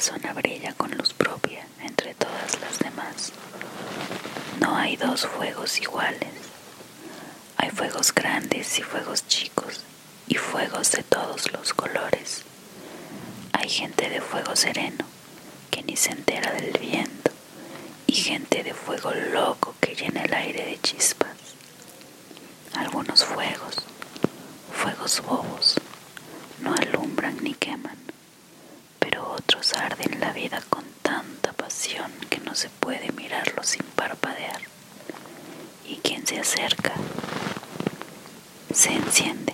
Persona brilla con luz propia entre todas las demás. No hay dos fuegos iguales. Hay fuegos grandes y fuegos chicos y fuegos de todos los colores. Hay gente de fuego sereno que ni se entera del viento y gente de fuego loco que llena el aire de chispas. Algunos fuegos, fuegos bobos, no alumbran ni queman, pero arden la vida con tanta pasión que no se puede mirarlo sin parpadear. Y quien se acerca se enciende